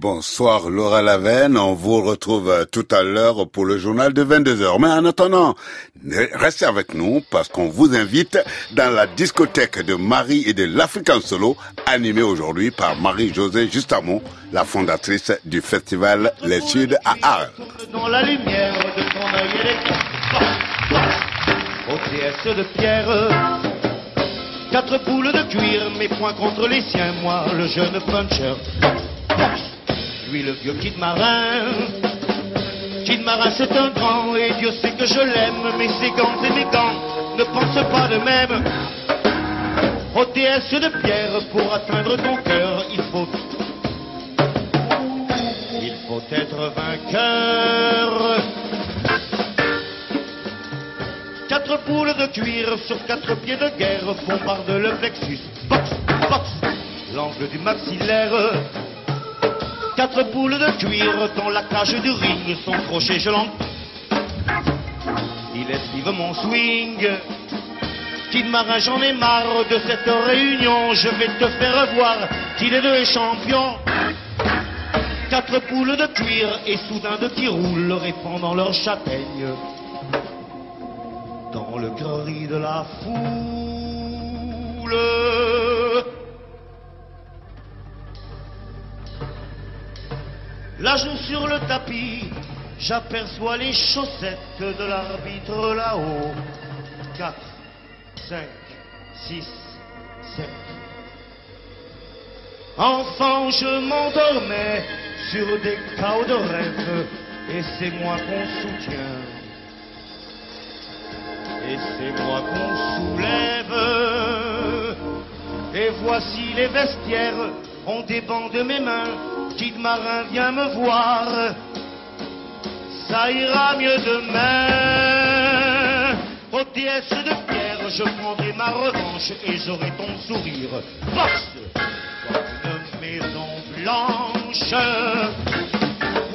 Bonsoir Laura Lavenne, on vous retrouve euh, tout à l'heure pour le journal de 22h. Mais en attendant, restez avec nous parce qu'on vous invite dans la discothèque de Marie et de l'African Solo, animée aujourd'hui par Marie-Josée Justamont, la fondatrice du festival Les Suds à Arles. Lui le vieux Kid Marin. Kid Marin c'est un grand et Dieu sait que je l'aime, mais ses gants et mes gants ne pensent pas de même. Au TS de pierre, pour atteindre ton cœur, il faut. Il faut être vainqueur. Quatre poules de cuir sur quatre pieds de guerre bombardent le plexus. Box, l'angle du maxillaire. Quatre boules de cuir dans la cage du ring, son crochet je Il esquive mon swing. Kid Marin, j'en ai marre de cette réunion. Je vais te faire voir qu'il est deux champions. Quatre poules de cuir et soudain de qui roulent, répandant leur châtaigne dans le cri de la foule. Là joue sur le tapis, j'aperçois les chaussettes de l'arbitre là-haut. 4, 5, 6, 7. Enfant, je m'endormais sur des chaos de rêve, et c'est moi qu'on soutient. Et c'est moi qu'on soulève. Et voici les vestiaires, on débande de mes mains Kid Marin, viens me voir, ça ira mieux demain. Au déesse de pierre, je prendrai ma revanche et j'aurai ton sourire. Force comme une maison blanche.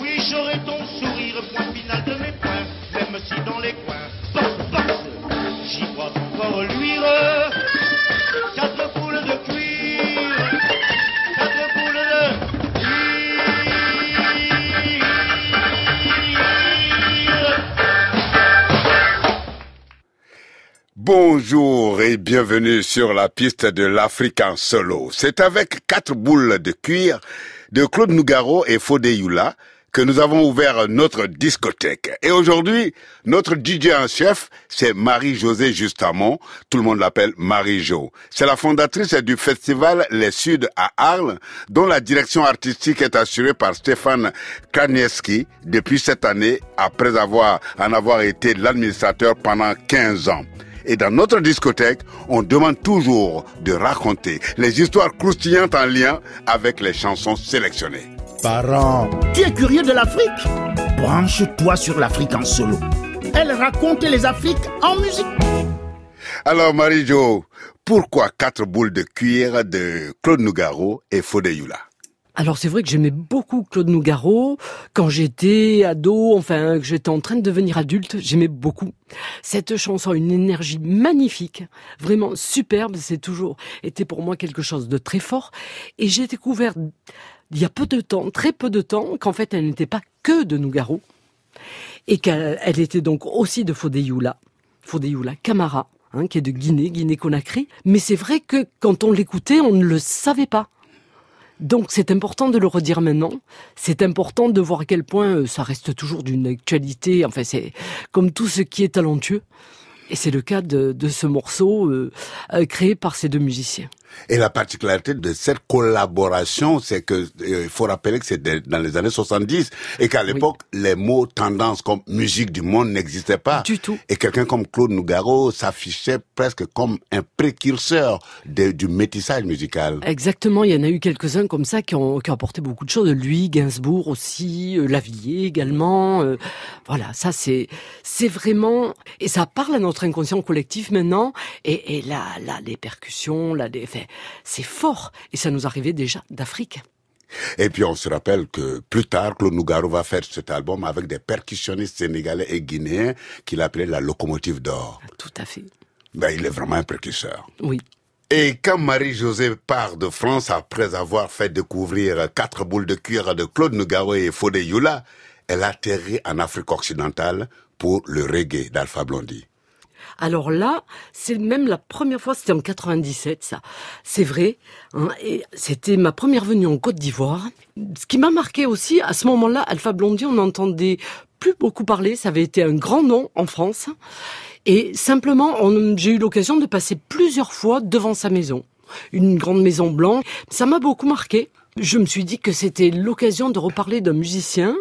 Oui, j'aurai ton sourire, point final de mes points, même si dans les coins, force, force, j'y vois encore luire. Bonjour et bienvenue sur la piste de l'Africain solo. C'est avec quatre boules de cuir de Claude Nougaro et Fodé Yula que nous avons ouvert notre discothèque. Et aujourd'hui, notre DJ en chef, c'est Marie-Josée Justamont. Tout le monde l'appelle Marie-Jo. C'est la fondatrice du festival Les Suds à Arles, dont la direction artistique est assurée par Stéphane Kanieski depuis cette année, après avoir, en avoir été l'administrateur pendant 15 ans. Et dans notre discothèque, on demande toujours de raconter les histoires croustillantes en lien avec les chansons sélectionnées. Parents, tu es curieux de l'Afrique? Branche-toi sur l'Afrique en solo. Elle raconte les Afriques en musique. Alors Marie-Jo, pourquoi quatre boules de cuir de Claude Nougaro et Fodé Yula? Alors c'est vrai que j'aimais beaucoup Claude Nougaro quand j'étais ado, enfin que j'étais en train de devenir adulte, j'aimais beaucoup. Cette chanson a une énergie magnifique, vraiment superbe, c'est toujours été pour moi quelque chose de très fort et j'ai découvert il y a peu de temps, très peu de temps, qu'en fait elle n'était pas que de Nougaro et qu'elle était donc aussi de Fodeyula, Fodeyula Camara, hein, qui est de Guinée, Guinée-Conakry. Mais c'est vrai que quand on l'écoutait, on ne le savait pas. Donc c'est important de le redire maintenant. C'est important de voir à quel point euh, ça reste toujours d'une actualité. Enfin, c'est comme tout ce qui est talentueux. Et c'est le cas de, ce morceau euh, euh, créé par ces deux musiciens. Et la particularité de cette collaboration, c'est que euh, il faut rappeler que c'est dans les années 70 et qu'à l'époque, les mots tendance comme musique du monde n'existaient pas. Du tout. Et quelqu'un comme Claude Nougaro s'affichait presque comme un précurseur du métissage musical. Exactement. Il y en a eu quelques-uns comme ça qui ont, qui ont apporté beaucoup de choses. Lui, Gainsbourg aussi, euh, Lavillier également. Euh, voilà, ça c'est c'est vraiment et ça parle à notre inconscient collectif maintenant. Et, et là, là, les percussions, là, les, c'est fort. Et ça nous arrivait déjà d'Afrique. Et puis on se rappelle que plus tard, Claude Nougaro va faire cet album avec des percussionnistes sénégalais et guinéens qu'il appelait la locomotive d'or. Tout à fait. Ben, il est vraiment un précurseur. Oui. Et quand Marie-Josée part de France après avoir fait découvrir quatre boules de cuir de Claude Nougaro et Fodé Yula, elle atterrit en Afrique occidentale pour le reggae d'Alpha Blondie. Alors là, c'est même la première fois, c'était en 97, ça. C'est vrai. Hein, et c'était ma première venue en Côte d'Ivoire. Ce qui m'a marqué aussi, à ce moment-là, Alpha Blondie, on n'entendait plus beaucoup parler. Ça avait été un grand nom en France. Et simplement, j'ai eu l'occasion de passer plusieurs fois devant sa maison. Une grande maison blanche. Ça m'a beaucoup marqué je me suis dit que c'était l'occasion de reparler d'un musicien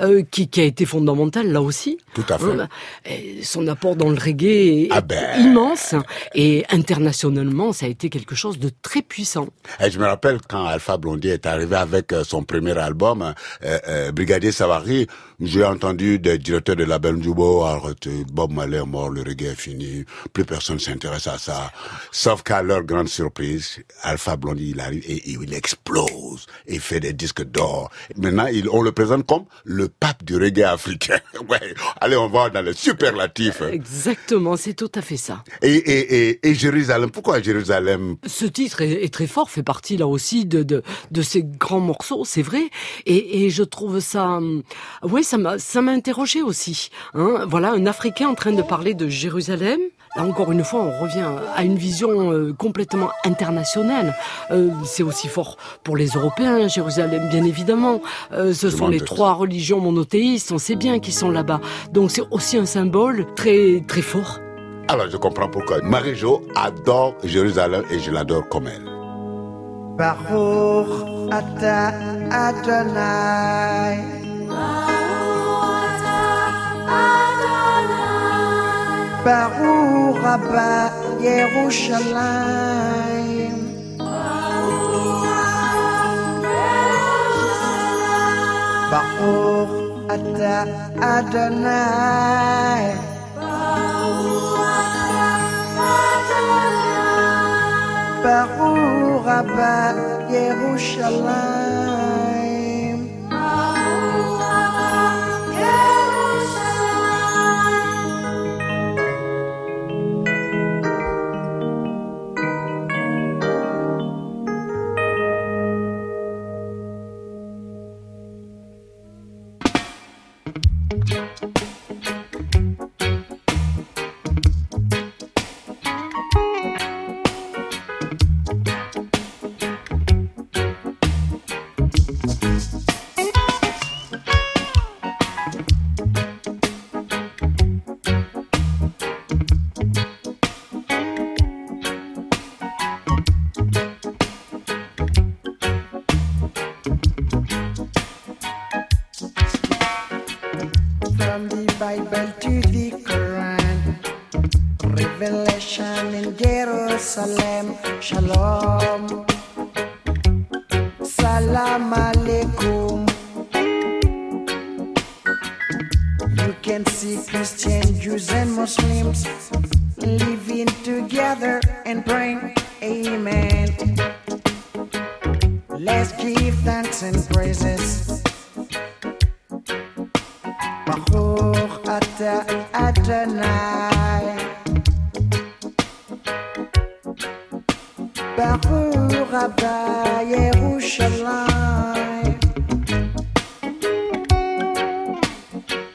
euh, qui, qui, a été fondamental là aussi. Tout à fait. Euh, son apport dans le reggae est ah ben. immense et internationalement, ça a été quelque chose de très puissant. Et je me rappelle quand Alpha Blondie est arrivé avec euh, son premier album, euh, euh, Brigadier Savary, j'ai entendu des directeurs de label Jubo arrêter, Bob Marley est mort, le reggae est fini, plus personne s'intéresse à ça. Sauf qu'à leur grande surprise, Alpha Blondie, il arrive et, il explose et fait des disques d'or. Maintenant, il, on le présente comme le pape du reggae africain. ouais. Allez, on va dans le superlatif. Exactement, c'est tout à fait ça. Et, et, et, et Jérusalem, pourquoi Jérusalem? Ce titre est, est, très fort, fait partie là aussi de, de, de ces grands morceaux, c'est vrai. Et, et je trouve ça... Hum, oui, ça m'a ça m'a interrogé aussi. Hein. Voilà, un Africain en train de parler de Jérusalem, encore une fois, on revient à une vision euh, complètement internationale. Euh, c'est aussi fort pour les Européens, Jérusalem, bien évidemment. Euh, ce sont les trois religions monothéistes, on sait bien qu'ils sont là-bas. Donc c'est aussi un symbole très très fort. Alors je comprends pourquoi Marie-Jo adore Jérusalem et je l'adore comme elle. Baruch haba Yerushalayim. Baruch ata Adonai. Baruch haba Yerushalayim shall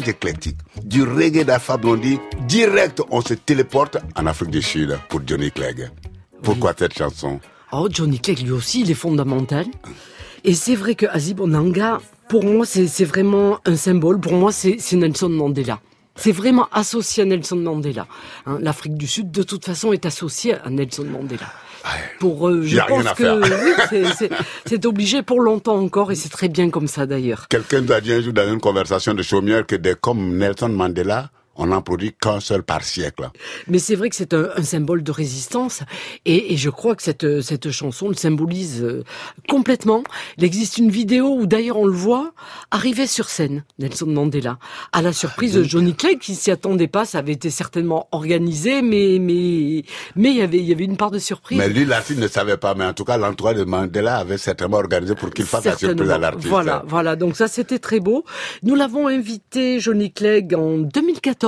éclectique. Du reggae d'Alpha Blondie, direct, on se téléporte en Afrique du Sud pour Johnny Clegg. Pourquoi cette chanson? Oh, Johnny Clegg, lui aussi, il est fondamental. Et c'est vrai que Azib Onanga, pour moi, c'est vraiment un symbole. Pour moi, c'est Nelson Mandela. C'est vraiment associé à Nelson Mandela. Hein, L'Afrique du Sud, de toute façon, est associée à Nelson Mandela. Pour, euh, je Y a rien pense à que c'est- obligé pour longtemps encore, et c'est très bien comme ça d'ailleurs. Quelqu'un nous a dit un jour dans une conversation de chaumière que des comme Nelson Mandela, on n'en produit qu'un seul par siècle. Mais c'est vrai que c'est un, un symbole de résistance et, et je crois que cette, cette chanson le symbolise euh, complètement. Il existe une vidéo où d'ailleurs on le voit arriver sur scène, Nelson Mandela, à la surprise de Johnny Clegg qui s'y attendait pas. Ça avait été certainement organisé, mais mais mais il y avait il y avait une part de surprise. Mais lui, l'artiste ne savait pas. Mais en tout cas, l'entourage de Mandela avait certainement organisé pour qu'il fasse la surprise à l'artiste. Voilà, voilà. Donc ça, c'était très beau. Nous l'avons invité, Johnny Clegg, en 2014,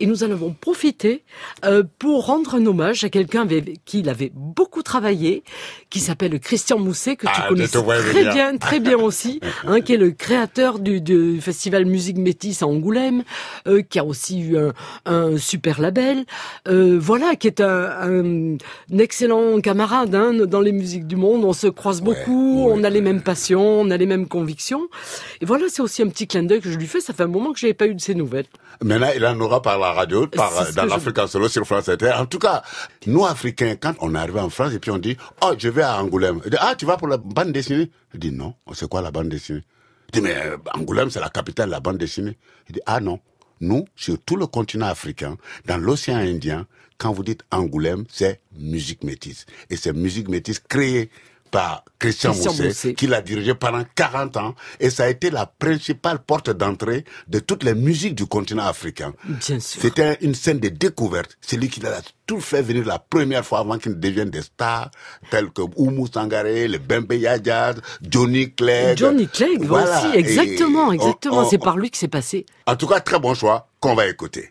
et nous en avons profité euh, pour rendre un hommage à quelqu'un avec qui il avait beaucoup travaillé, qui s'appelle Christian Mousset, que tu Ah, connais je très bien, très bien aussi, hein, qui est le créateur du, du festival Musique Métis à Angoulême, euh, qui a aussi eu un, un super label, euh, voilà, qui est un, un- un excellent camarade hein, dans les musiques du monde. On se croise beaucoup, ouais, on a les mêmes passions, on a les mêmes convictions. Et voilà, c'est aussi un petit clin d'œil que je lui fais. Ça fait un moment que j'avais pas eu de ses nouvelles. Il en aura par la radio, par, dans que je- l'Afrique en solo sur France Inter. En tout cas, nous, Africains, quand on arrive en France et puis on dit, oh, je vais à Angoulême. Il dit, ah, tu vas pour la bande dessinée? Je dis, non. C'est quoi la bande dessinée? Je dis, mais euh, Angoulême, c'est la capitale de la bande dessinée. Il dit, ah non. Nous, sur tout le continent africain, dans l'océan Indien, quand vous dites Angoulême, c'est musique métisse. Et c'est musique métisse créée par Christian, Christian Mousset, Mousset. qui l'a dirigé pendant 40 ans. Et ça a été la principale porte d'entrée de toutes les musiques du continent africain. Bien sûr. C'était une scène de découverte. C'est lui qui l'a tout fait venir la première fois avant qu'ils ne deviennent des stars, tels que Oumou Sangaré, le Bembe Yadjad, Johnny Clegg. Johnny Clegg Voilà. aussi, exactement, Et exactement. C'est par lui que c'est passé. En tout cas, très bon choix qu'on va écouter.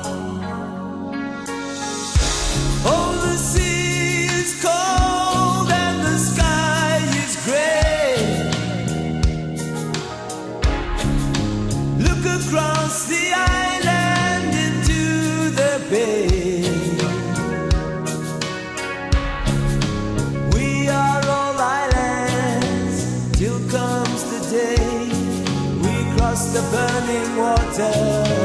water.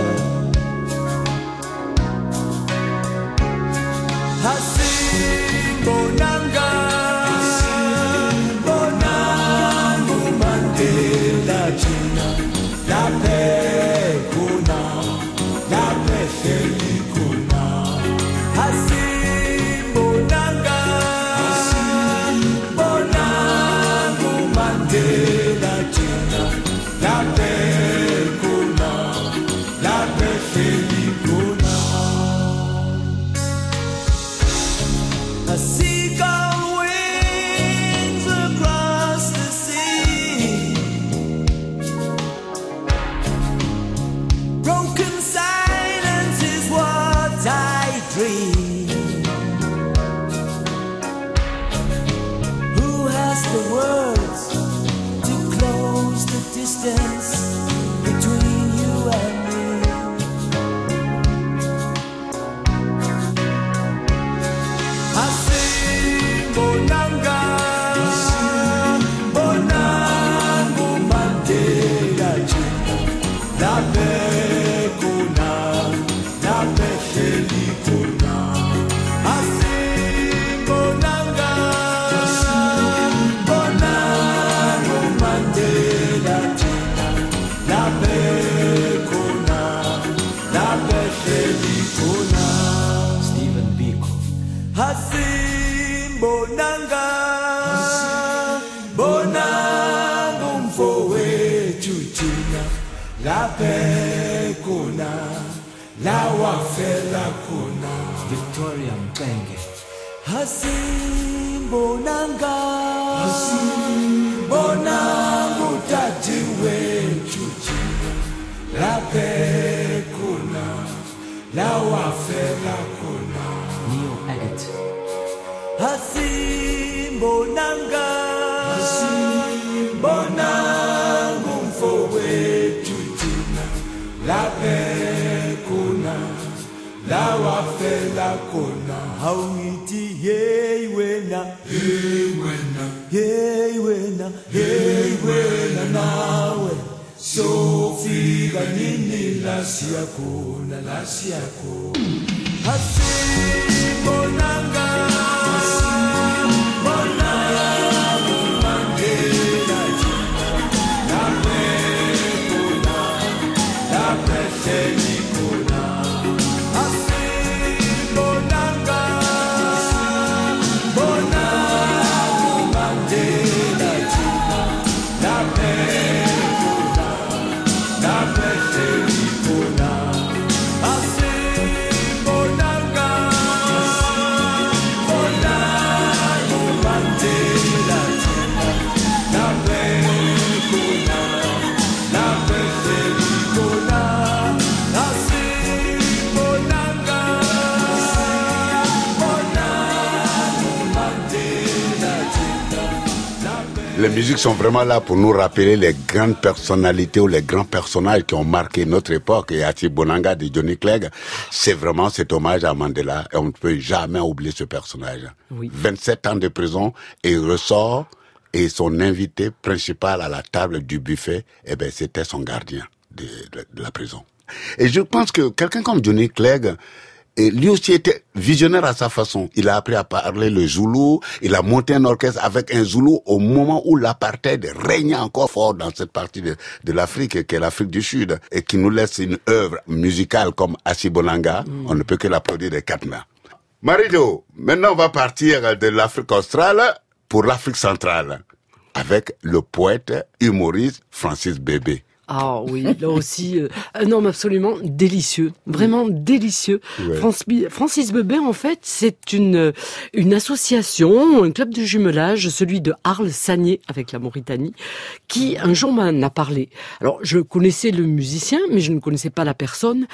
Les musiques sont vraiment là pour nous rappeler les grandes personnalités ou les grands personnages qui ont marqué notre époque. Et Ati Bonanga de Johnny Clegg, c'est vraiment cet hommage à Mandela et on ne peut jamais oublier ce personnage. Oui. 27 ans de prison et il ressort et son invité principal à la table du buffet, eh ben, c'était son gardien de, de- de la prison. Et je pense que quelqu'un comme Johnny Clegg, et lui aussi était visionnaire à sa façon. Il a appris à parler le Zoulou. Il a monté un orchestre avec un Zoulou au moment où l'apartheid régnait encore fort dans cette partie de, de l'Afrique, qui est l'Afrique du Sud, et qui nous laisse une œuvre musicale comme Asibonanga. On ne peut que l'applaudir des quatre mains. Marido, maintenant on va partir de l'Afrique australe pour l'Afrique centrale avec le poète humoriste Francis Bébé. Ah oui, là aussi, euh, un homme absolument délicieux, vraiment délicieux. Ouais. Francis, Bebé, en fait, c'est une une association, un club de jumelage, celui de Arles Sagné avec la Mauritanie, qui un jour m'en a parlé. Alors, je connaissais le musicien, mais je ne connaissais pas la personne.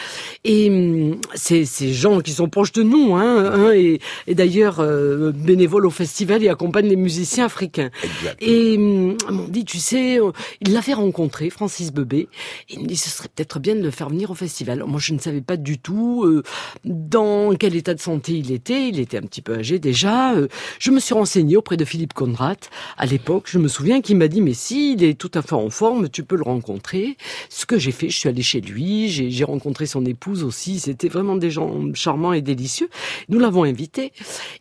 Et hum, c'est ces gens qui sont proches de nous, hein, hein, et, et d'ailleurs euh, bénévoles au festival et accompagnent les musiciens africains. Exactement. Et hum, m'ont dit, tu sais, euh, il l'a fait rencontrer, Francis Bebé. Il me dit, ce serait peut-être bien de le faire venir au festival. Moi, je ne savais pas du tout euh, dans quel état de santé il était. Il était un petit peu âgé déjà. Euh, je me suis renseignée auprès de Philippe Conrad. À l'époque, je me souviens qu'il m'a dit, mais si, il est tout à fait en forme, tu peux le rencontrer. Ce que j'ai fait, je suis allée chez lui. J'ai rencontré son épouse aussi. C'était vraiment des gens charmants et délicieux. Nous l'avons invité.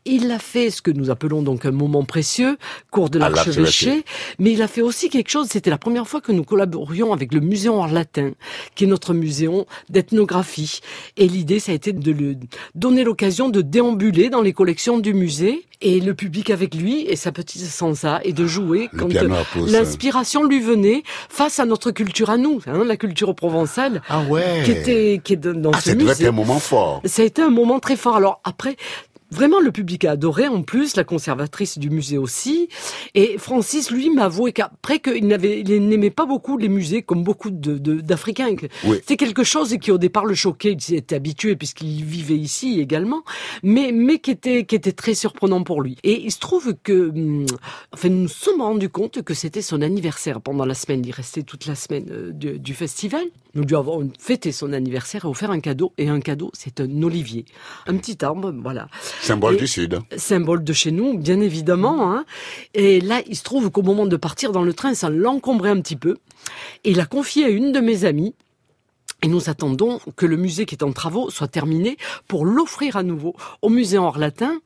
Il a fait ce que nous appelons donc un moment précieux, cours de l'archevêché. l'archevêché. Mais il a fait aussi quelque chose, c'était la première fois que nous collaborions avec le Muséum Latin, qui est notre muséum d'ethnographie. Et l'idée, ça a été de lui donner l'occasion de déambuler dans les collections du musée et le public avec lui et sa petite sansa et de jouer Le quand l'inspiration lui venait face à notre culture à nous, hein, la culture provençale. Ah ouais. Qui était, qui est dans Ah, ce ça devait musée. être un moment fort. Ça a été un moment très fort. Alors après, vraiment le public a adoré en plus, la conservatrice du musée aussi. Et Francis, lui, m'a avoué qu'après qu'il n'aimait pas beaucoup les musées comme beaucoup de, de- d'Africains. que Oui. C'était quelque chose qui au départ le choquait. Il était habitué puisqu'il vivait ici également, mais mais qui était qui était très surprenant pour lui. Et il se trouve que, hum, enfin, nous nous sommes rendus compte que c'était son anniversaire pendant la semaine. Il restait toute la semaine euh, du, du festival. Nous lui avons fêté son anniversaire et offert un cadeau. Et un cadeau, c'est un olivier, un petit arbre, voilà Symbole Et- du Sud. symbole de chez nous, bien évidemment. Hein. Et là, il se trouve qu'au moment de partir dans le train, ça l'encombrait un petit peu. Et il a confié à une de mes amies. Et nous attendons que le musée qui est en travaux soit terminé pour l'offrir à nouveau au musée en latin.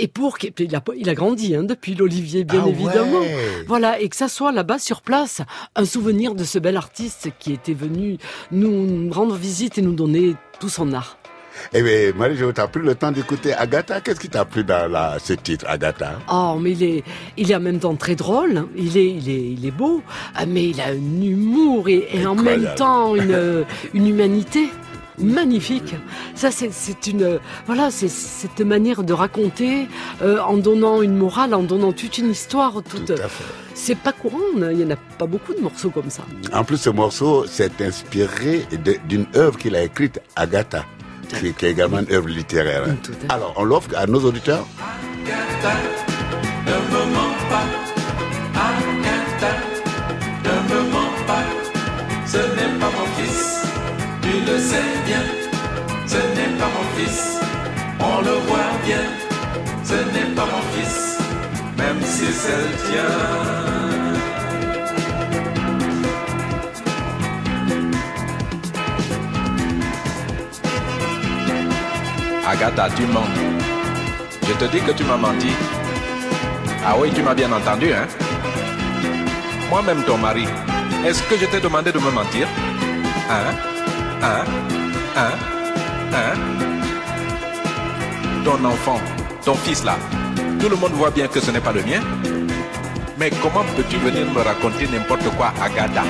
Et pour qu'il il a, il a grandi hein, depuis l'Olivier, bien Ah évidemment. ouais. Voilà, et que ça soit là-bas sur place un souvenir de ce bel artiste qui était venu nous rendre visite et nous donner tout son art. Eh bien, Marie-Jo, t'as pris le temps d'écouter Agatha. Qu'est-ce qui t'a plu dans la, ce titre, Agatha? Oh, mais il est, il est en même temps très drôle. Il est, il est, il est beau. Ah, mais il a un humour et, et en même temps une, une humanité magnifique. Ça, c'est, une, voilà, c'est cette manière de raconter euh, en donnant une morale, en donnant toute une histoire. Toute, Tout à fait. c'est pas courant. Il y en a pas beaucoup de morceaux comme ça. En plus, ce morceau s'est inspiré d'une œuvre qu'il a écrite, Agatha, qui, qui est également une œuvre littéraire. hein. Tout à fait. Alors, on l'offre à nos auditeurs Agatha, ne me mens pas. Agatha, ne me mens pas. Ce n'est pas mon tu le sais bien. Ce n'est pas mon fils. On le voit bien, ce n'est pas mon fils, même si c'est le tien. Agatha, tu mens. Je te dis que tu m'as menti. Ah oui, tu m'as bien entendu, hein Moi-même, ton mari, est-ce que je t'ai demandé de me mentir Hein? Hein Hein Hein Ton enfant, ton fils là, tout le monde voit bien que ce n'est pas le mien. Mais comment peux-tu venir me raconter n'importe quoi, Agatha?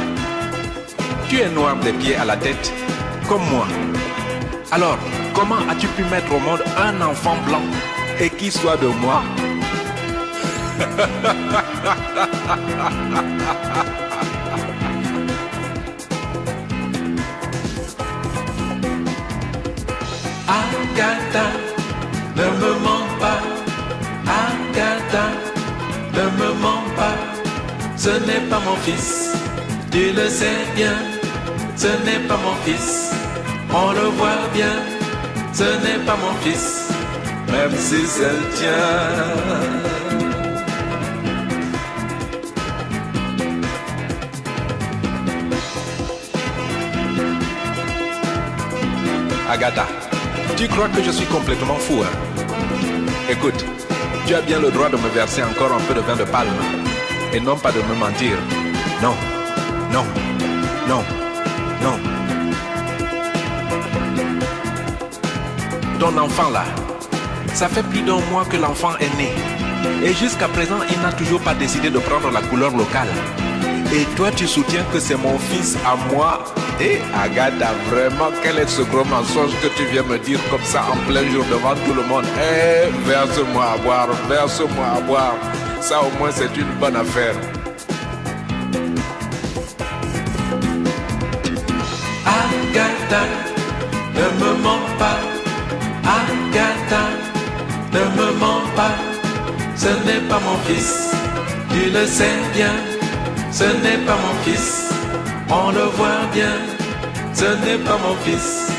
Tu es noir des pieds à la tête, comme moi. Alors, comment as-tu pu mettre au monde un enfant blanc et qui soit de moi? Agatha, ne me mens pas. Agatha, ne me mens pas. Ce n'est pas mon fils, tu le sais bien. Ce n'est pas mon fils, on le voit bien. Ce n'est pas mon fils, même si c'est le tien. Agatha, tu crois que je suis complètement fou, hein? Écoute, tu as bien le droit de me verser encore un peu de vin de palme. Et non pas de me mentir. Non, non, non, non. Ton enfant là, ça fait plus d'un mois que l'enfant est né. Et jusqu'à présent, il n'a toujours pas décidé de prendre la couleur locale. Et toi, tu soutiens que c'est mon fils à moi Et Agatha, vraiment, quel est ce gros mensonge que tu viens me dire comme ça en plein jour devant tout le monde? Eh, verse-moi à boire, verse-moi à boire. Ça, au moins, c'est une bonne affaire. Agatha, ne me mens pas. Agatha, ne me mens pas. Ce n'est pas mon fils, tu le sais bien. Ce n'est pas mon fils, on le voit bien. Ce n'est pas mon fils,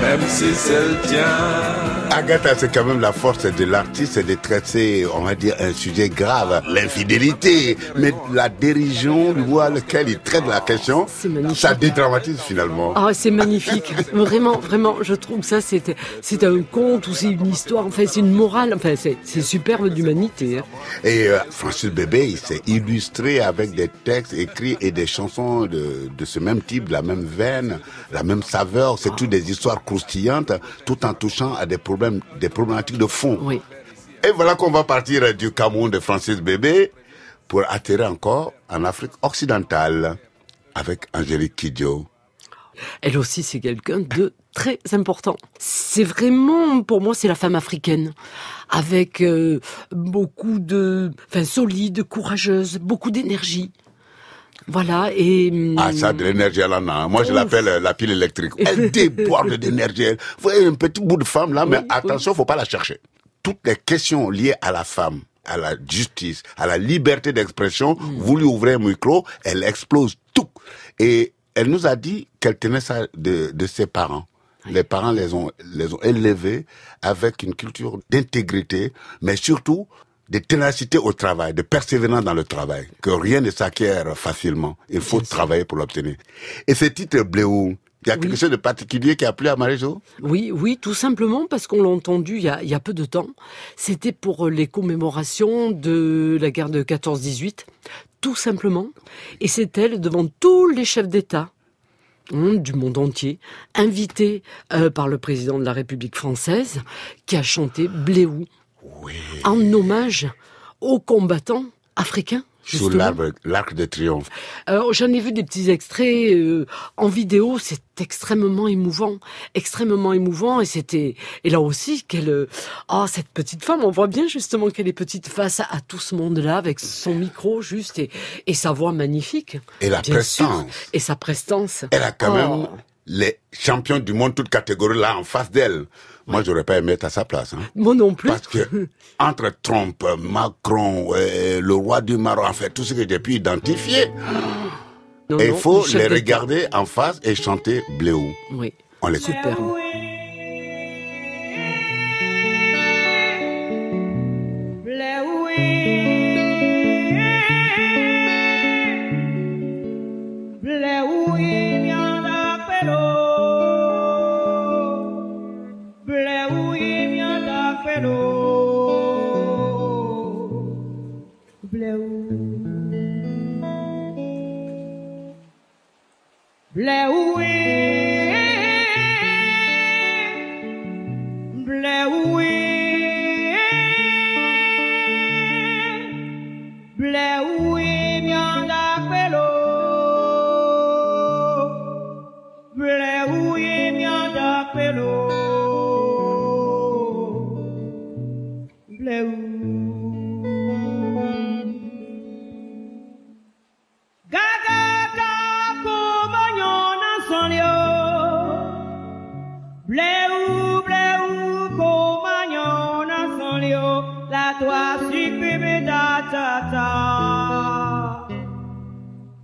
même si c'est le tien. Agatha, c'est quand même la force de l'artiste, c'est de traiter, on va dire, un sujet grave, l'infidélité. Mais la dérision, voit lequel il traite la question, ça dédramatise finalement. Ah, c'est magnifique. vraiment, vraiment, je trouve que ça, c'est, c'est un conte ou c'est une histoire. Enfin, c'est une morale. Enfin, c'est, c'est superbe d'humanité. hein. Et euh, Francis Bébé, il s'est illustré avec des textes écrits et des chansons de, de ce même type, de la même veine, la même saveur. C'est toutes des histoires croustillantes, tout en touchant à des problèmes, des problématiques de fond. Oui. Et voilà qu'on va partir du Cameroun de Francis Bébé pour atterrir encore en Afrique occidentale avec Angélique Kidjo. Elle aussi, c'est quelqu'un de très important. C'est vraiment, pour moi, c'est la femme africaine. Avec euh, beaucoup de... Enfin, solide, courageuse, beaucoup d'énergie. Voilà, et... hum, Ah, ça, de l'énergie, elle en a. Moi, je l'appelle euh, la pile électrique. Elle déborde d'énergie. Vous voyez, un petit bout de femme là, mais attention, faut pas la chercher. Toutes les questions liées à la femme, à la justice, à la liberté d'expression, Mm. vous lui ouvrez un micro, elle explose tout. Et elle nous a dit qu'elle tenait ça de, de ses parents. Les parents les ont, les ont élevés avec une culture d'intégrité, mais surtout de ténacité au travail, de persévérance dans le travail, que rien ne s'acquiert facilement. Il faut travailler pour l'obtenir. Et ce titre Bléou, il y a quelque chose de particulier qui a plu à Marie-Jo? Oui, oui, tout simplement parce qu'on l'a entendu il y, a, il y a peu de temps. C'était pour les commémorations de la guerre de 14-18, tout simplement. Et c'est elle, devant tous les chefs d'État hein, du monde entier, invitée euh, par le président de la République française, qui a chanté Bléou en hommage aux combattants africains. Sous justement. l'arc de triomphe. Alors, j'en ai vu des petits extraits euh, en vidéo, c'est extrêmement émouvant, extrêmement émouvant, et c'était, et là aussi, quelle, oh, cette petite femme, on voit bien justement qu'elle est petite face à, à tout ce monde-là, avec son micro juste, et, et sa voix magnifique. Et la prestance. sûr. Et sa prestance. Elle a quand Oh. même les champions du monde, toutes catégories là en face d'elle. Moi, j'aurais pas aimé être à sa place. Hein. Moi non plus. Parce que entre Trump, Macron, le roi du Maroc, en fait, tout ce que j'ai pu identifier, il faut les regarder en face et chanter Bléou. Oui. On l'écoute. Superbe. Le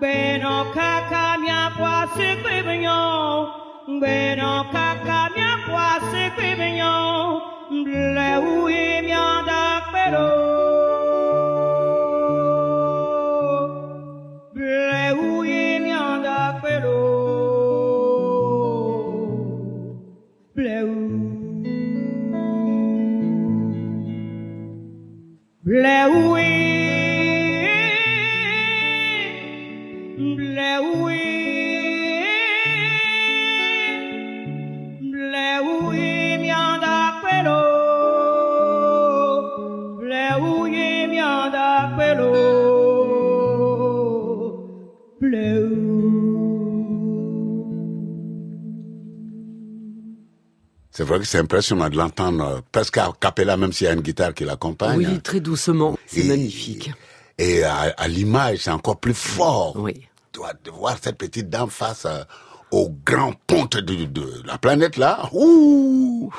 Beno kaka miakwa sikbibinyo. Beno kaka miakwa sikbibinyo. Ble uye miandak pero. C'est vrai que c'est impressionnant de l'entendre presque à capella, même s'il y a une guitare qui l'accompagne. Oui, très doucement. C'est magnifique. Et à, à l'image, c'est encore plus fort. Oui. De voir cette petite dame face euh, au grand ponte de, de la planète là. Ouh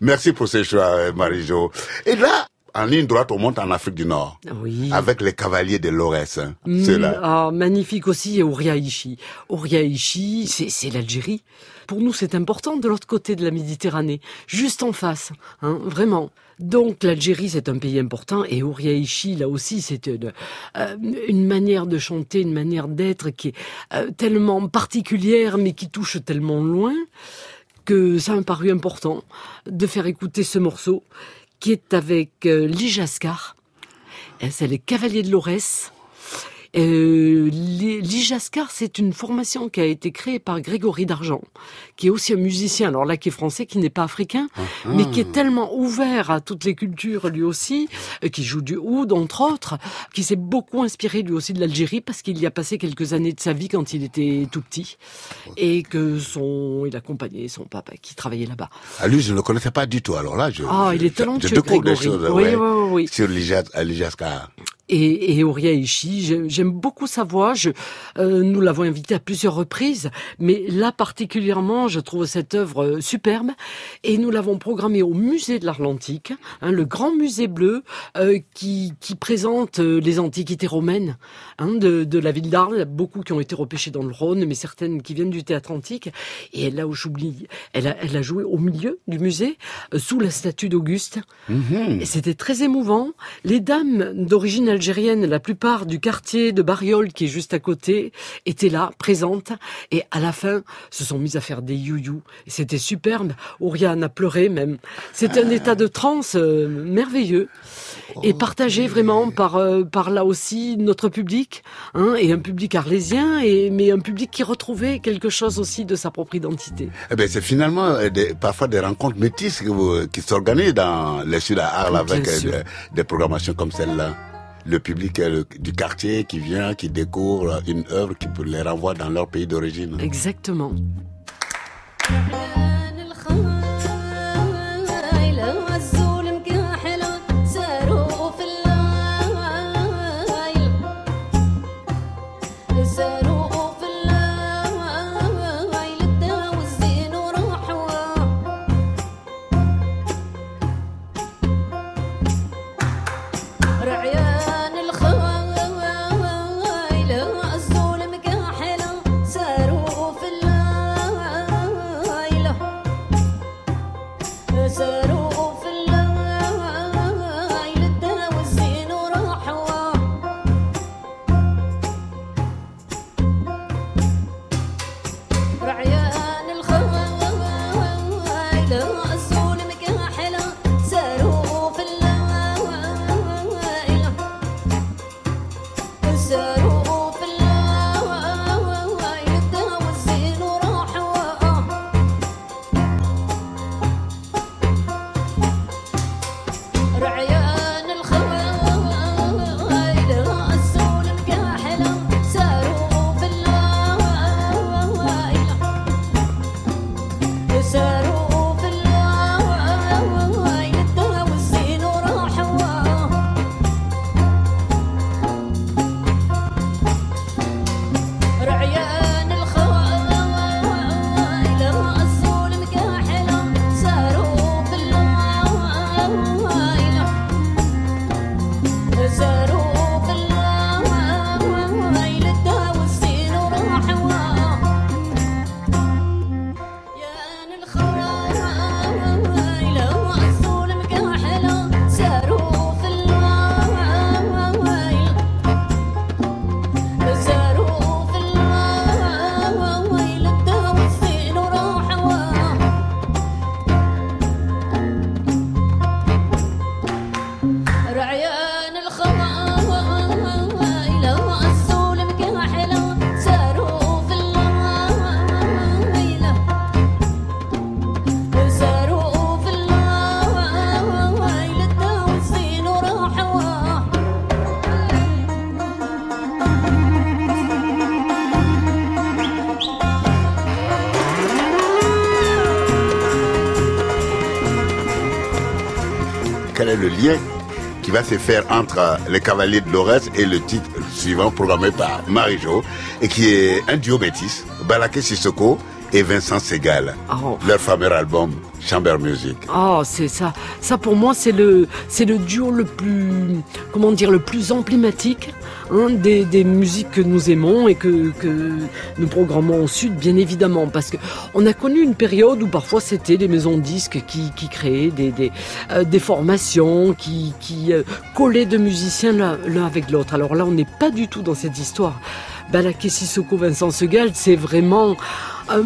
Merci pour ces choix, Marie-Jo. Et là, en ligne droite, on monte en Afrique du Nord. Oui. Avec les cavaliers de l'Aurès. hein. Mm, C'est là. ah, magnifique aussi, Ouriaïchi. Ouriaïchi, c'est c'est l'Algérie. Pour nous, c'est important de l'autre côté de la Méditerranée, juste en face, hein, vraiment. Donc l'Algérie, c'est un pays important, et Ouriaïchi, là aussi, c'est une, euh, une manière de chanter, une manière d'être qui est euh, tellement particulière, mais qui touche tellement loin, que ça m'a paru important de faire écouter ce morceau, qui est avec euh, Lijaskar. Euh, C'est les Cavaliers de l'Aurès. Euh, Li- Lijaskar, c'est une formation qui a été créée par Grégory Dargent, qui est aussi un musicien, alors là qui est français, qui n'est pas africain, mais qui est tellement ouvert à toutes les cultures lui aussi, euh, qui joue du oud entre autres, qui s'est beaucoup inspiré lui aussi de l'Algérie parce qu'il y a passé quelques années de sa vie quand il était tout petit et que son, il accompagnait son papa qui travaillait là-bas. Ah, lui, je ne le connaissais pas du tout. Alors là, je, Ah, je- il est talentueux, Je découvre des Grégory. choses Oui, ouais, oui, oui, oui. sur Lijas- à Lijaskar. Et, et Auria Ishii. J'ai- J'aime beaucoup sa voix. Je, euh, nous l'avons invité à plusieurs reprises, mais là particulièrement, je trouve cette œuvre euh, superbe. Et nous l'avont programmée au musée de l'Atlantique, hein, le grand musée bleu euh, qui, qui présente euh, les antiquités romaines hein, de, de la ville d'Arles. Beaucoup qui ont été repêchées dans le Rhône, mais certaines qui viennent du théâtre antique. Et elle a, j'oublie, elle a, elle a joué au milieu du musée, euh, sous la statue d'Auguste. Et c'était très émouvant. Les dames d'origine algérienne, la plupart du quartier de Bariol, qui est juste à côté, étaient là, présentes. Et à la fin, se sont mises à faire des you-you. C'était superbe. Oriane a pleuré même. C'était un état de transe euh, merveilleux. Et partagé vraiment par, euh, par là aussi notre public, hein, et un public arlésien, et, mais un public qui retrouvait quelque chose aussi de sa propre identité. Eh ben, c'est finalement euh, des- parfois des rencontres métisses qui s'organisent dans les sud à Arles avec des programmations comme celle-là. Le public du quartier qui vient, qui découvre une œuvre qui peut les renvoie dans leur pays d'origine. Exactement. Va se faire entre les Cavaliers de l'Orès et le titre suivant programmé par Marie-Jo et qui est un duo métis, Balaké Sissoko et Vincent Segal. Oh. Leur fameux album Chamber Music. Oh, c'est ça. Ça pour moi, c'est le, c'est le duo le plus, comment dire, le plus emblématique des, des musiques que nous aimons et que, nous programmons au sud, bien évidemment, parce que on a connu une période où parfois c'était les maisons disques qui, créaient des, des, euh, des formations, qui, euh, collaient de musiciens l'un l'un avec l'autre. Alors là, on n'est pas du tout dans cette histoire. Balaké Sissoko, Vincent Segal, c'est vraiment euh,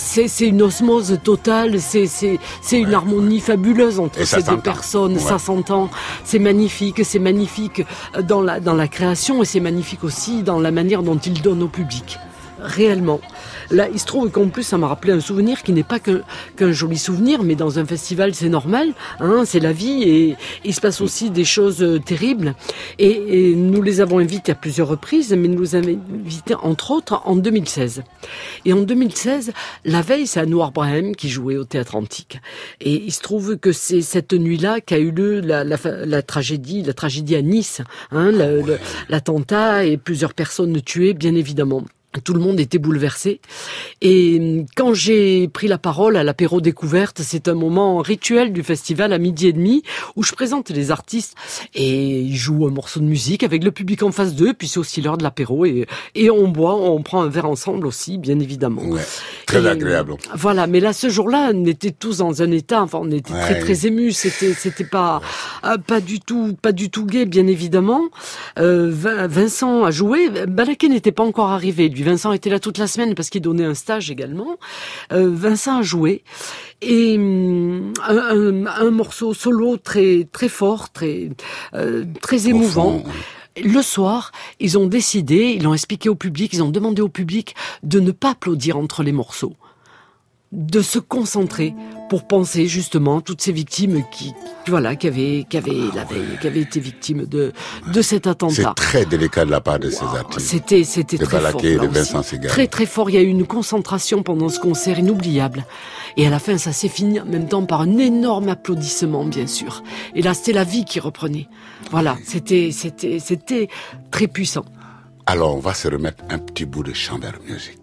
c'est une osmose totale, c'est une harmonie fabuleuse entre Et ces deux personnes, Ouais. ça s'entend, c'est magnifique, c'est magnifique dans la dans la création et c'est magnifique aussi dans la manière dont ils donnent au public. Réellement. Là, il se trouve qu'en plus, ça m'a rappelé un souvenir qui n'est pas qu'un joli souvenir, mais dans un festival, c'est normal, hein, c'est la vie, et il se passe aussi des choses euh, terribles. Et, et nous les avons invités à plusieurs reprises, mais nous les avons invités entre autres en 2016. Et en 2016, la veille, c'est Anouar Brahim qui jouait au Théâtre Antique. Et il se trouve que c'est cette nuit-là qu'a eu lieu la, la, la tragédie, la tragédie à Nice, hein, le- l'attentat et plusieurs personnes tuées, bien évidemment. Tout le monde était bouleversé. Et hum, quand j'ai pris la parole à l'apéro découverte, c'est un moment rituel du festival à midi et demi où je présente les artistes et ils jouent un morceau de musique avec le public en face d'eux, puis c'est aussi l'heure de l'apéro et, et on boit, on prend un verre ensemble aussi, bien évidemment. Ouais. Très Et, agréable. Voilà, mais là ce jour-là, on était tous dans un état, enfin on était très Ouais. très émus. C'était c'était pas euh, pas du tout pas du tout gai, bien évidemment. Euh, Vin- Vincent a joué. Balaké n'était pas encore arrivé. Lui, Vincent était là toute la semaine parce qu'il donnait un stage également. Euh, Vincent a joué et hum, un, un- un morceau solo très très fort, très euh, très émouvant. Le soir, ils ont décidé, ils l'ont expliqué au public, ils ont demandé au public de ne pas applaudir entre les morceaux, de se concentrer pour penser justement toutes ces victimes qui, voilà, qui avaient, qui avaient la veille, qui avaient été victimes de de cet C'est attentat. très délicat de la part de ces artistes. C'était, c'était très fort. et là aussi. Vincent. Très, très fort. Il y a eu une concentration pendant ce concert inoubliable. Et à la fin, ça s'est fini en même temps par un énorme applaudissement, bien sûr. Et là, c'était la vie qui reprenait. Voilà. C'était, c'était, c'était très puissant. Alors, on va se remettre un petit bout de Chamber Music.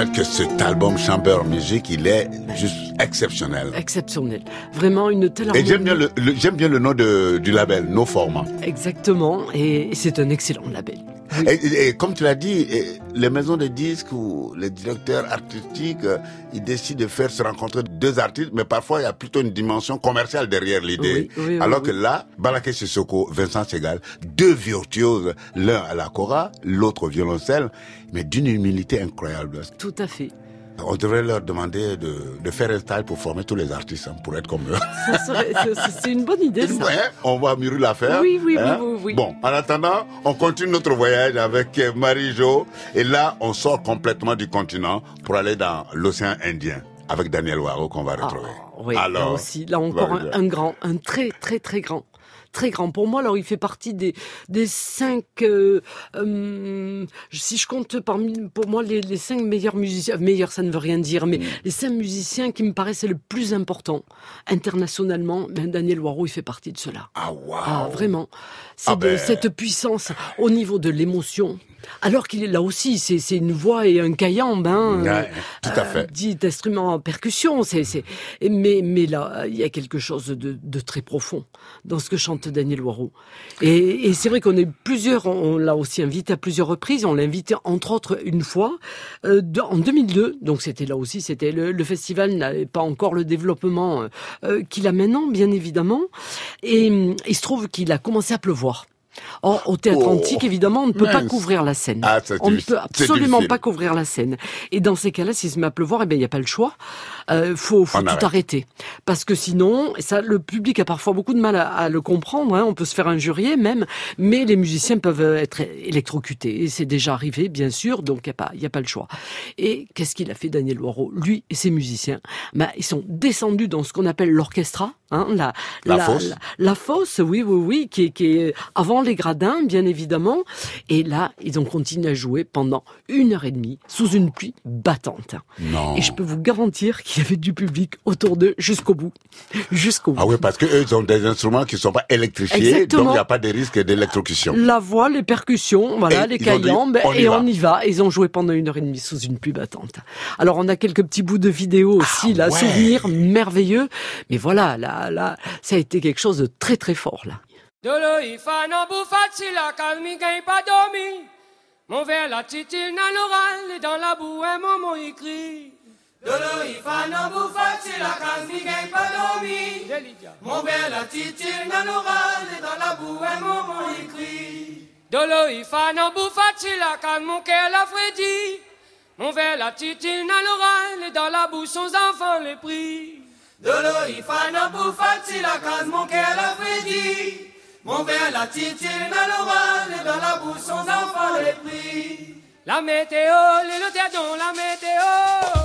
Reconnaître que cet album Chamber Music, il est juste exceptionnel. Exceptionnel. Vraiment une telle Et harmonie. j'aime bien le, le- j'aime bien le nom de, du label, No Format. Exactement. Et c'est un excellent label. Et, et- et comme tu l'as dit, les maisons de disques ou les directeurs artistiques, euh, ils décident de faire se rencontrer deux artistes, mais parfois il y a plutôt une dimension commerciale derrière l'idée. Oui, oui, oui, Alors oui. que là, Balaké Sissoko, Vincent Segal, deux virtuoses, l'un à la cora, l'autre au violoncelle, mais d'une humilité incroyable. Tout à fait. On devrait leur demander de, de faire un style pour former tous les artistes, hein, pour être comme eux. C'est- une bonne idée, ça. Ouais, on va mûrir l'affaire. Oui, oui, oui, hein. oui, oui. Bon, en attendant, on continue notre voyage avec euh, Marie-Jo. Et là, on sort complètement du continent pour aller dans l'océan Indien avec Daniel Waro qu'on va Ah, retrouver. oui, là aussi, là encore un grand, un très très très grand. Très grand. Pour moi, alors il fait partie des des cinq. euh, euh, si je compte parmi, pour moi, les, les cinq meilleurs musiciens. Meilleurs, ça ne veut rien dire, Mm. mais les cinq musiciens qui me paraissaient le plus important internationalement. Ben Daniel Waro, il fait partie de cela. Ah, waouh. Ah, vraiment. C'est Ah de ben. cette puissance au niveau de l'émotion. Alors qu'il est là aussi, c'est c'est une voix et un caillambe, hein. Ouais, tout à fait. Dit instrument en percussion, c'est c'est. Mais mais là, il y a quelque chose de, de très profond dans ce que chante Daniel Waro. Et, et c'est vrai qu'on est plusieurs, on, on l'a aussi invité à plusieurs reprises. On l'a invité entre autres une fois euh, de- en 2002. Donc c'était là aussi, c'était le, le festival n'avait pas encore le développement euh, euh, qu'il a maintenant, bien évidemment. Et il se trouve qu'il a commencé à pleuvoir. Or, au théâtre Oh, antique, évidemment, on ne peut pas couvrir la scène. Ah, on ne peut absolument pas couvrir la scène. Et dans ces cas-là, s'il se met à pleuvoir, eh ben, il n'y a pas le choix. Euh, faut, faut On tout arrête. arrêter. Parce que sinon, ça, le public a parfois beaucoup de mal à, à le comprendre, hein, on peut se faire injurier même, mais les musiciens peuvent être électrocutés. Et c'est déjà arrivé, bien sûr, donc il n'y a, pas- il y a pas le choix. Et qu'est-ce qu'il a fait, Daniel Loireau? Lui et ses musiciens, bah, ils sont descendus dans ce qu'on appelle l'orchestra, hein, la, La fosse. La, fosse, oui, oui, oui, qui est, qui est avant les gradins, bien évidemment. Et là, ils ont continué à jouer pendant une heure et demie, sous une pluie battante. Non. Et je peux vous garantir qu'il y avait du public autour d'eux jusqu'au bout. Jusqu'au bout. Ah oui, parce que eux, ils ont des instruments qui sont pas électrifiés, Exactement. donc il n'y a pas de risque d'électrocution. La voix, les percussions, voilà, Et les ils ont dit, caillambe, on y et va. on y va. Ils ont joué pendant une heure et demie sous une pluie battante. Alors on a quelques petits bouts de vidéo aussi, là, ouais. souvenirs merveilleux. Mais voilà, là, là, ça a été quelque chose de très très fort là. La calmi. Mon verre la titille dans l'oral et dans la boue un moment il crie. Dolo ifana bufati la calmi gagne pas dormi. Mon verre la titille dans l'oral et dans la boue un moment il crie. Dolo ifana bufati la calme mon cœur la frédit. Mon verre la titille dans l'oral et dans la boue son enfant les pris. Dolo ifana bufati la calme mon cœur la frédit. Mon verre la titille dans l'oral et dans la boue son enfant les pris. La météo, les lotadons, la météo.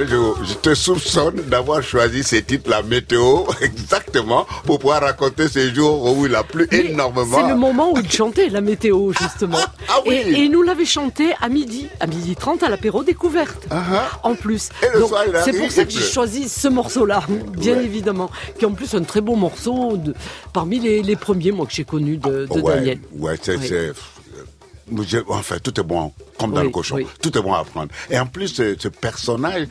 Je te soupçonne d'avoir choisi ces titres, la météo, exactement, pour pouvoir raconter ces jours où il a plu Mais énormément. C'est le moment où il chantait la météo, justement. Ah oui. et, et il nous l'avait chanté à midi, à midi 30 à l'apéro découverte. En plus. Ah, Et le Donc, soir, il a- c'est pour ça que j'ai choisi ce morceau-là, bien Ouais. évidemment. Qui est en plus un très beau morceau de, parmi les, les premiers, moi, que j'ai connus de, de ouais, Daniel. Ouais, c'est, Oui. Enfin, tout est bon, comme dans le cochon. oui. Tout est bon à prendre. Et en plus, ce, ce personnage,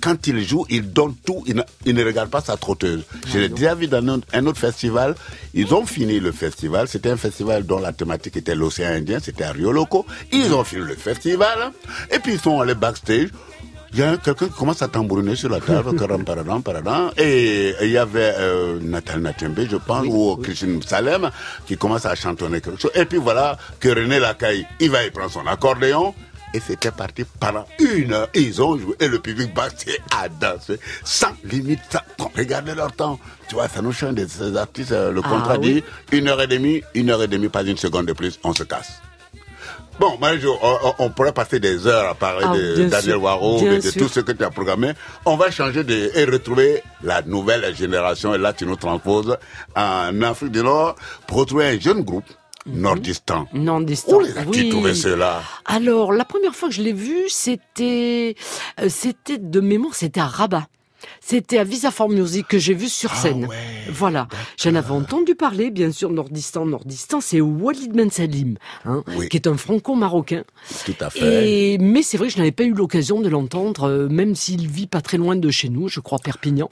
quand il joue, il donne tout, il ne, il ne regarde pas sa trotteuse. Je l'ai déjà vu dans un, un autre festival. Ils ont fini le festival. C'était un festival dont la thématique était l'océan Indien. C'était à Rio Loco. Ils ont fini le festival. Et puis, ils sont allés backstage. Il y a quelqu'un qui commence à tambouriner sur la table, caram, paradam, paradam, et il y avait euh, Nathalie Natembe, je pense, ou Christine Salem, qui commence à chantonner quelque chose. Et puis voilà que René Lacaille, il va y prendre son accordéon, et c'était parti pendant une heure. Ils ont joué, et le public battait à danser, sans limite, sans regarder leur temps. Tu vois, ça nous change de ces artistes, euh, le Ah, contrat oui. dit, une heure et demie, une heure et demie, pas une seconde de plus, on se casse. Bon, Marie-Jo, on, on- pourrait passer des heures à parler Ah, de Daniel Waro, bien de, sûr. tout ce que tu as programmé. On va changer de, et retrouver la nouvelle génération. Et là, tu nous transposes en Afrique du Nord pour retrouver un jeune groupe nordistan. Non, distant. Où les as-tu oui. trouvé ceux-là? Alors, la première fois que je l'ai vu, c'était, euh, c'était de mémoire, c'était à Rabat. C'était à Visa for Music que j'ai vu sur scène. Ah ouais, voilà. J'en avais entendu parler, bien sûr, Nordistan. Nordistan, c'est Walid Ben Salim, hein, Oui. qui est un franco-marocain. Tout à fait. Et, mais c'est vrai que je n'avais pas eu l'occasion de l'entendre, euh, même s'il vit pas très loin de chez nous, je crois Perpignan.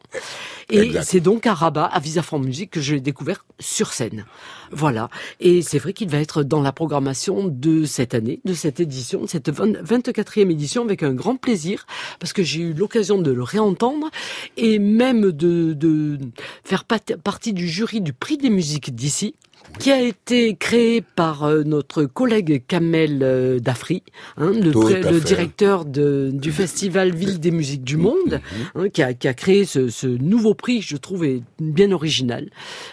Et c'est donc à Rabat, à Visa for Music, que je l'ai découvert sur scène. Voilà. Et c'est vrai qu'il va être dans la programmation de cette année, de cette édition, de cette 20 24e édition, avec un grand plaisir, parce que j'ai eu l'occasion de le réentendre et même de, de faire partie du jury du prix des musiques d'ici qui a été créé par euh, notre collègue Kamel euh, Dafri, hein, le, directeur de, du festival Ville des musiques du monde, hein, qui, a, qui a créé ce, ce nouveau prix, je trouve, est bien original.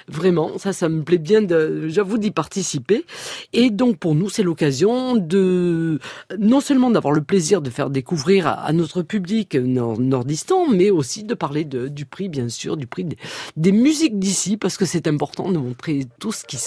Vraiment, ça, ça me plaît bien, j'avoue, d'y participer. Et donc, pour nous, c'est l'occasion de, non seulement d'avoir le plaisir de faire découvrir à, à notre public nord- nordistan, mais aussi de parler de, du prix, bien sûr, du prix des, des musiques d'ici, parce que c'est important de montrer tout ce qui se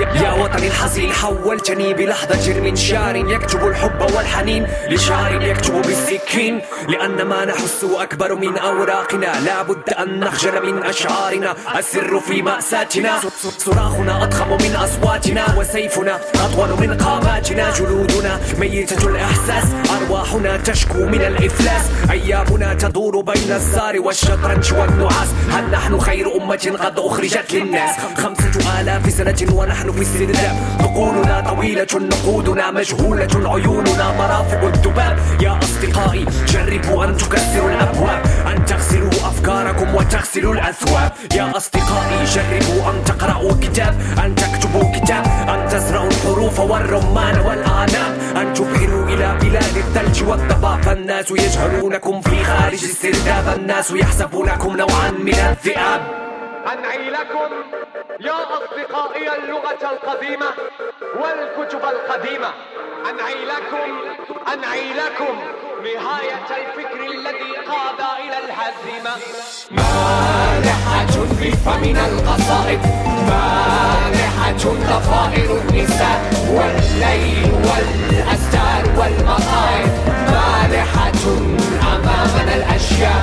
يا وطني الحزين حولتني بلحظة جرم شار يكتب الحب والحنين لشعر يكتب بالسكين. لأن ما نحس أكبر من أوراقنا لا بد أن نخجل من أشعارنا. السر في مأساتنا صراخنا أضخم من أصواتنا. وسيفنا أطول من قاماتنا. جلودنا ميتة الإحساس أرواحنا تشكو من الإفلاس. أيامنا تدور بين الزار والشطرنج والنعاس. هل نحن خير أمة قد أخرجت للناس؟ خمسة آلاف سنة ونحن السرداب عقولنا طويلة نقودنا مجهولة. عيوننا مرافق الذباب. يا أصدقائي جربوا أن تكسروا الأبواب. أن تغسلوا أفكاركم وتغسلوا الأثواب. يا أصدقائي جربوا أن تقرأوا كتاب. أن تكتبوا كتاب. أن تزرعوا الحروف والرمان والأعناب أن تبحروا إلى بلاد الثلج والضباب فالناس يجهلونكم في خارج السرداب. الناس يحسبونكم نوعا من الذئاب. أنعي لكم يا أصدقائي اللغة القديمة والكتب القديمة. أنعي لكم أنعي لكم نهاية الفكر الذي قاد إلى الهزيمة. مالحة في فمنا القصائد مالحة ضفائر النساء والليل والأستار والمطائر مالحة أمامنا الأشياء.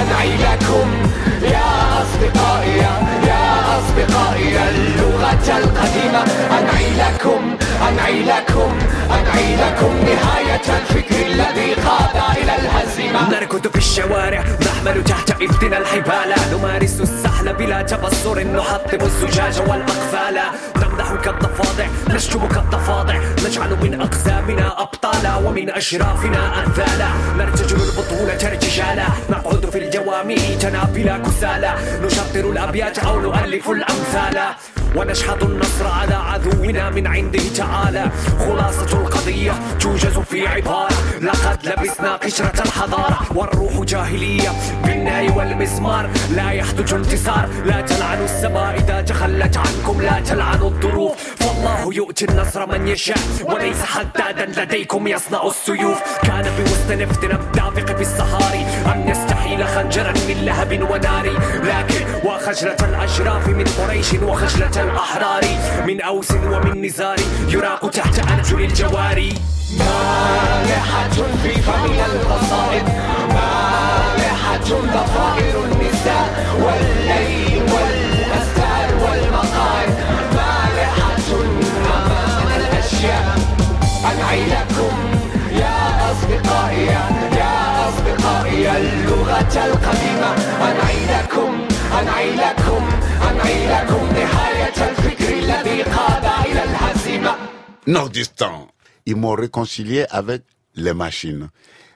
أنعي لكم يا أصدقائي يا أصدقائي اللغة القديمة. أنعي لكم أنعي لكم أنعي لكم نهاية الفكر الذي قاد إلى الهزيمة. نركض في الشوارع نحمل تحت إيدينا الحبال. نمارس السحل بلا تبصر نحطم الزجاج والأقفال. نمدحك الضفادع نشتمك الضفادع نجعل من أقزامنا أبطالا ومن أشرافنا أنذالا نرتجل البطولة ارتجالا نقعد في الجوامع تنابلا كسالا. نشطر الأبيات أو نؤلف الأمثال ونشحذ النصر على عدونا من عنده تعالى. خلاصة القضية توجز في عبارة. لقد لبسنا قشرة الحضارة والروح جاهلية. بالناي والمزمار لا يحدث انتصار. لا تلعنوا السماء إذا تخلت عنكم لا تلعنوا الظروف. فالله يؤتي النصر من يشاء وليس حدادا لديكم يصنع السيوف. كان بوسط نفط الدافق في الصحاري أن يستحيل خنجرا من لهب ونار لكن وخجلة الأشراف من قريش وخجلة الأحرار. من أوس ومن نزار يراق تحت أرجل الجواري مالحة في فم القصائد. مالحة ضفائر النساء. والليل والأستار أنعي لكم يا أصدقائي يا أصدقائي اللغة القديمة أنعي لكم أنعي لكم أنعي لكم نهاية الفكر الذي قاد إلى الهزيمة Nordistan. Ils m'ont réconcilié avec les machines.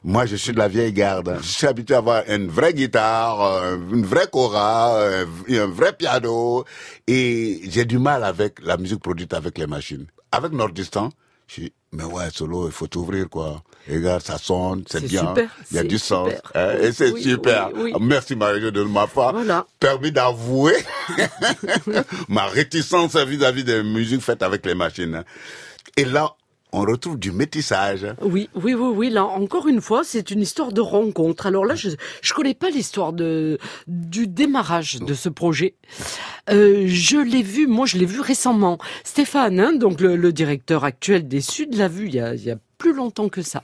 Moi, je suis de la vieille garde. Je suis habitué à avoir une vraie guitare, euh, une vraie cora, euh, un vrai piano. Et j'ai du mal avec la musique produite avec les machines. Avec Nordistan, je dis, mais ouais, solo, il faut t'ouvrir, quoi. Regarde, ça sonne, c'est bien. super, Il y a du sens. hein, et c'est Oui, super. oui, oui. Merci, Marie-Jo, de m'avoir Voilà. permis d'avouer ma réticence vis-à-vis des musiques faites avec les machines. Et là, on retrouve du métissage. Oui, oui, oui, oui. Là, encore une fois, c'est une histoire de rencontre. Alors là, je je connais pas l'histoire du démarrage de ce projet. Euh, je l'ai vu, moi, je l'ai vu récemment. Stéphane, hein, donc le, le directeur actuel des Suds, l'a vu il y a, il y a plus longtemps que ça.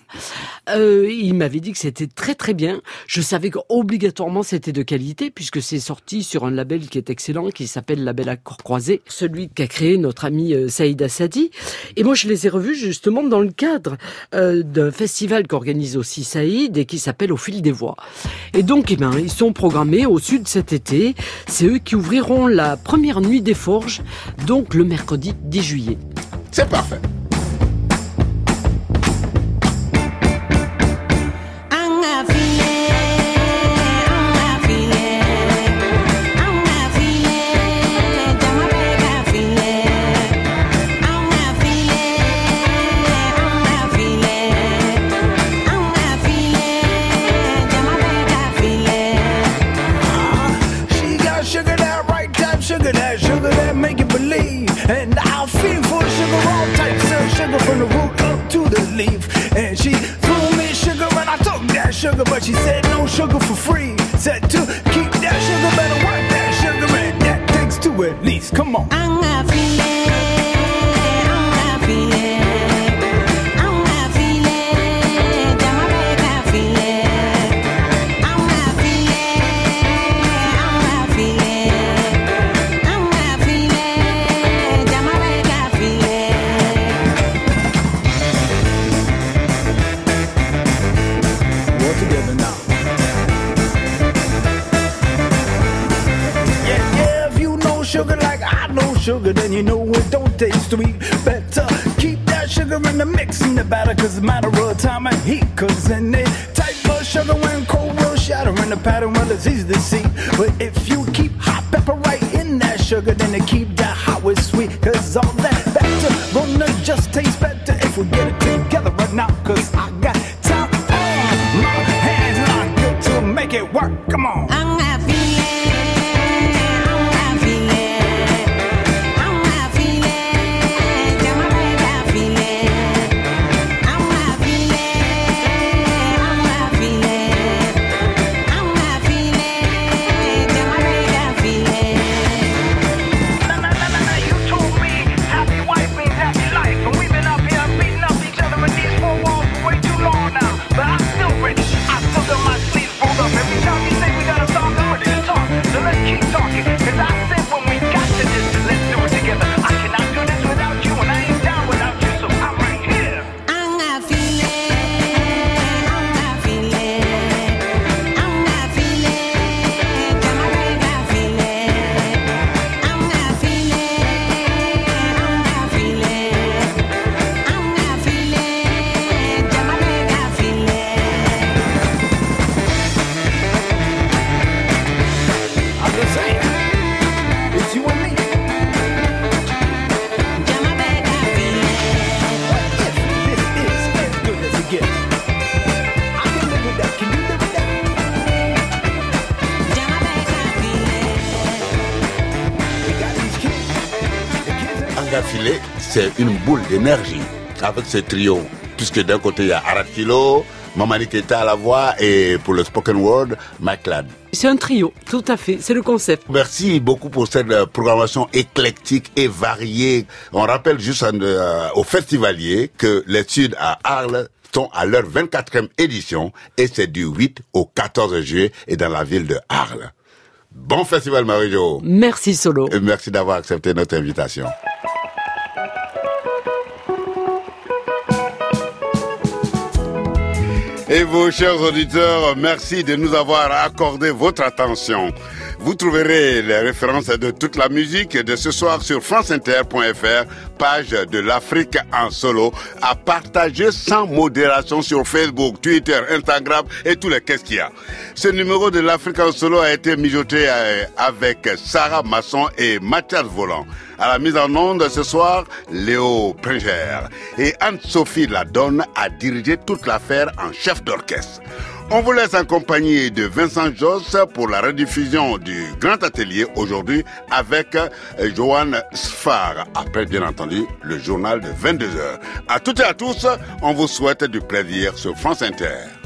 Euh, il m'avait dit que c'était très très bien. Je savais qu'obligatoirement c'était de qualité puisque c'est sorti sur un label qui est excellent, qui s'appelle Label Accord Croisé, celui qu'a créé notre ami euh, Saïd Assadi. Et moi je les ai revus justement dans le cadre euh, d'un festival qu'organise aussi Saïd et qui s'appelle Au fil des voix. Et donc eh ben, ils sont programmés au sud cet été. C'est eux qui ouvriront la première nuit des forges, donc le mercredi 10 juillet. C'est parfait. Sugar, but she said no sugar for free. Said to keep that sugar, better work that sugar, and that takes two at least. Come on. Sugar, then you know it don't taste sweet. Better keep that sugar in the mix in the batter, cause it's a matter of time and heat. Cause in it type of sugar when cold will shatter in the pattern, well, it's easy to see. But if you keep hot pepper right in that sugar, then it keep that hot with sweet. Cause all that better gonna just taste better if we get it c'est une boule d'énergie avec ce trio. Puisque d'un côté, il y a Arad Kilo, Mamani Keita à la voix et pour le spoken word, Mike Ladd. C'est un trio, tout à fait, c'est le concept. Merci beaucoup pour cette euh, programmation éclectique et variée. On rappelle juste euh, aux festivaliers que les Sud à Arles sont à leur 24e édition et c'est du 8 au 14 juillet et dans la ville de Arles. Bon festival Marie-Jo. Merci Solo. Et merci d'avoir accepté notre invitation. Et vous, chers auditeurs, merci de nous avoir accordé votre attention. Vous trouverez les références de toute la musique de ce soir sur franceinter.fr, page de l'Afrique en solo, à partager sans modération sur Facebook, Twitter, Instagram et tous les qu'est-ce qu'il y a. Ce numéro de l'Afrique en solo a été mijoté euh, avec Sarah Masson et Mathias Volant. À la mise en onde ce soir, Léo Pringer. Et Anne-Sophie Ladonne a dirigé toute l'affaire en chef d'orchestre. On vous laisse en de Vincent Joss pour la rediffusion du Grand Atelier aujourd'hui avec euh, Johan Sfar. Après, bien entendu, le journal de 22h. À toutes et à tous, on vous souhaite du plaisir sur France Inter.